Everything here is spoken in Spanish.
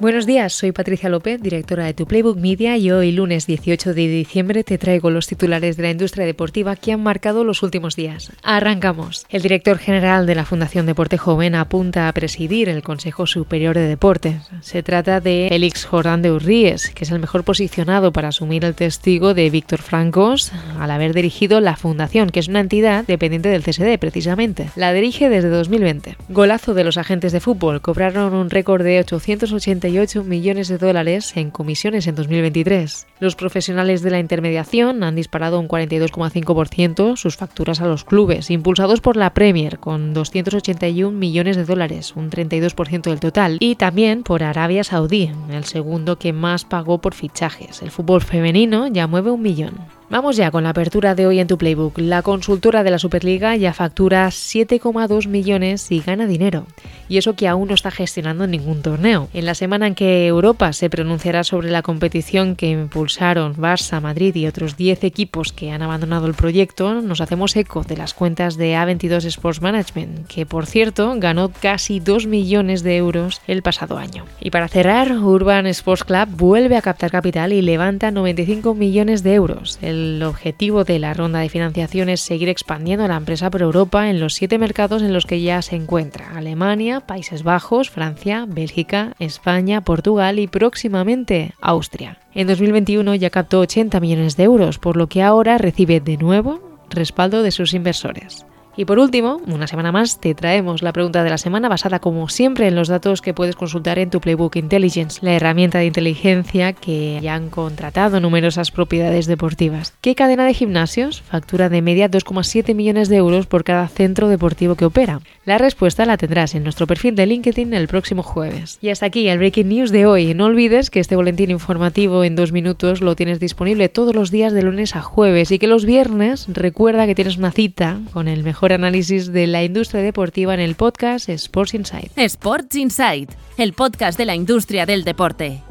Buenos días, soy Patricia López, directora de Tu Playbook Media y hoy lunes 18 de diciembre te traigo los titulares de la industria deportiva que han marcado los últimos días. Arrancamos. El director general de la Fundación Deporte Joven apunta a presidir el Consejo Superior de Deportes. Se trata de Félix Jordán de Urríes, que es el mejor posicionado para asumir el testigo de Víctor Francos al haber dirigido la Fundación, que es una entidad dependiente del CSD precisamente. La dirige desde 2020. Golazo de los agentes de fútbol. Cobraron un récord de 880 millones de dólares en comisiones en 2023. Los profesionales de la intermediación han disparado un 42,5% sus facturas a los clubes, impulsados por la Premier, con 281 millones de dólares, un 32% del total, y también por Arabia Saudí, el segundo que más pagó por fichajes. El fútbol femenino ya mueve un millón. Vamos ya con la apertura de hoy en tu Playbook. La consultora de la Superliga ya factura 7,2 millones y gana dinero. Y eso que aún no está gestionando ningún torneo. En la semana en que Europa se pronunciará sobre la competición que impulsaron Barça, Madrid y otros 10 equipos que han abandonado el proyecto, nos hacemos eco de las cuentas de A22 Sports Management, que por cierto ganó casi 2 millones de euros el pasado año. Y para cerrar, Urban Sports Club vuelve a captar capital y levanta 95 millones de euros. El objetivo de la ronda de financiación es seguir expandiendo la empresa por Europa en los siete mercados en los que ya se encuentra. Alemania, Países Bajos, Francia, Bélgica, España, Portugal y próximamente Austria. En 2021 ya captó 80 millones de euros, por lo que ahora recibe de nuevo respaldo de sus inversores. Y por último, una semana más, te traemos la pregunta de la semana basada como siempre en los datos que puedes consultar en tu Playbook Intelligence, la herramienta de inteligencia que ya han contratado numerosas propiedades deportivas. ¿Qué cadena de gimnasios factura de media 2,7 millones de euros por cada centro deportivo que opera? La respuesta la tendrás en nuestro perfil de LinkedIn el próximo jueves. Y hasta aquí el Breaking News de hoy. No olvides que este boletín informativo en dos minutos lo tienes disponible todos los días de lunes a jueves y que los viernes recuerda que tienes una cita con el mejor análisis de la industria deportiva en el podcast Sports Insight. Sports Insight, el podcast de la industria del deporte.